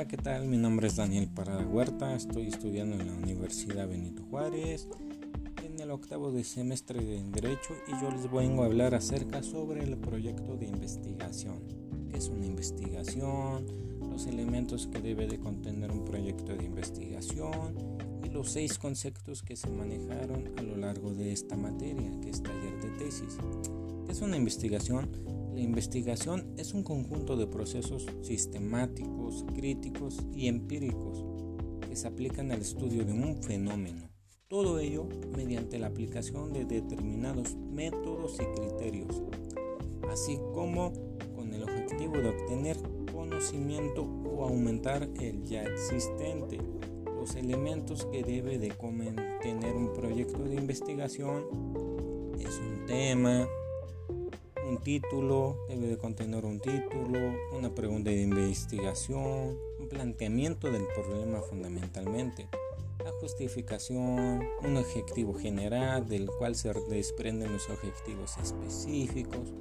Hola, ¿qué tal? Mi nombre es Daniel Parada Huerta, estoy estudiando en la Universidad Benito Juárez en el octavo de semestre de Derecho y yo les vengo a hablar acerca sobre el proyecto de investigación. ¿Qué es una investigación? Los elementos que debe de contener un proyecto de investigación y los seis conceptos que se manejaron a lo largo de esta materia, que es taller de tesis. ¿Qué es una investigación? La investigación es un conjunto de procesos sistemáticos, críticos y empíricos que se aplican al estudio de un fenómeno. Todo ello mediante la aplicación de determinados métodos y criterios, así como con el objetivo de obtener conocimiento o aumentar el ya existente. Los elementos que debe de tener un proyecto de investigación es un tema, un título, debe de contener un título, una pregunta de investigación, un planteamiento del problema fundamentalmente, la justificación, un objetivo general del cual se desprenden los objetivos específicos,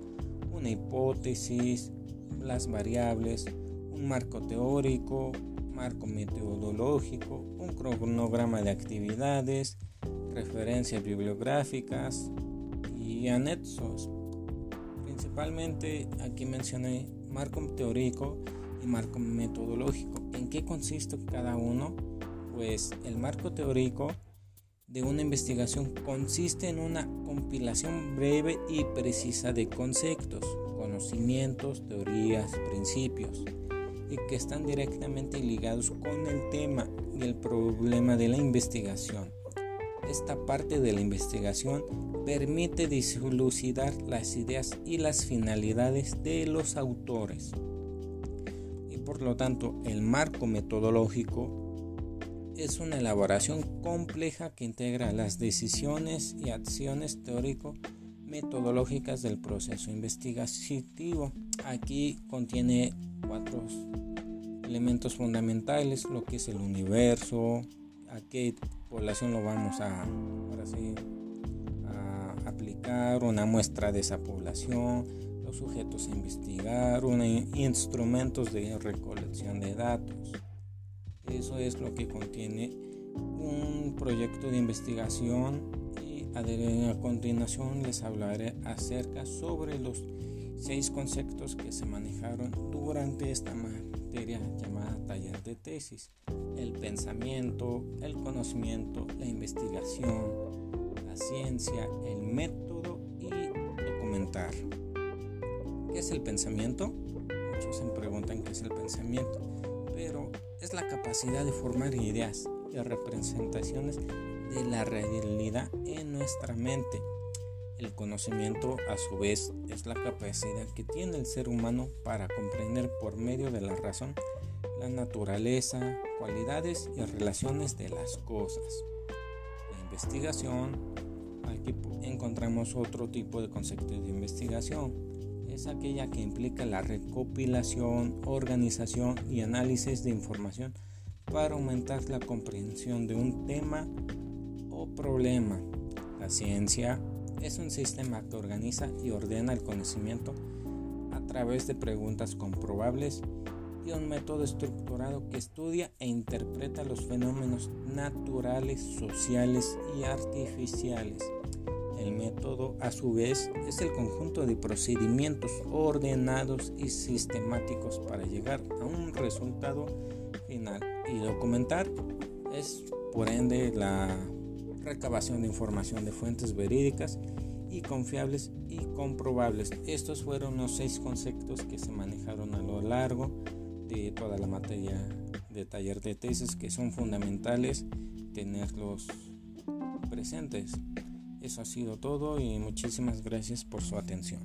una hipótesis, las variables, un marco teórico, marco metodológico, un cronograma de actividades, referencias bibliográficas y anexos Principalmente aquí mencioné marco teórico y marco metodológico. ¿En qué consiste cada uno? Pues el marco teórico de una investigación consiste en una compilación breve y precisa de conceptos, conocimientos, teorías, principios y que están directamente ligados con el tema y el problema de la investigación. Esta parte de la investigación permite dilucidar las ideas y las finalidades de los autores. Y por lo tanto, el marco metodológico es una elaboración compleja que integra las decisiones y acciones teórico-metodológicas del proceso investigativo. Aquí contiene cuatro elementos fundamentales, lo que es el universo, a qué población lo vamos a, a aplicar, una muestra de esa población, los sujetos a investigar, una, instrumentos de recolección de datos. Eso es lo que contiene un proyecto de investigación y a continuación les hablaré acerca sobre los seis conceptos que se manejaron durante esta materia llamada taller de tesis. El pensamiento, el conocimiento, la investigación, la ciencia, el método y documentar. ¿Qué es el pensamiento? Muchos se preguntan qué es el pensamiento, pero es la capacidad de formar ideas y representaciones de la realidad en nuestra mente el conocimiento, a su vez, es la capacidad que tiene el ser humano para comprender por medio de la razón la naturaleza, cualidades y relaciones de las cosas. La investigación, aquí encontramos otro tipo de concepto de investigación. Es aquella que implica la recopilación, organización y análisis de información para aumentar la comprensión de un tema o problema. La ciencia es un sistema que organiza y ordena el conocimiento a través de preguntas comprobables y un método estructurado que estudia e interpreta los fenómenos naturales, sociales y artificiales. El método, a su vez, es el conjunto de procedimientos ordenados y sistemáticos para llegar a un resultado final. Y documentar es, por ende, la recabación de información de fuentes verídicas y confiables y comprobables. Estos fueron los seis conceptos que se manejaron a lo largo de toda la materia de taller de tesis que son fundamentales tenerlos presentes. Eso ha sido todo y muchísimas gracias por su atención.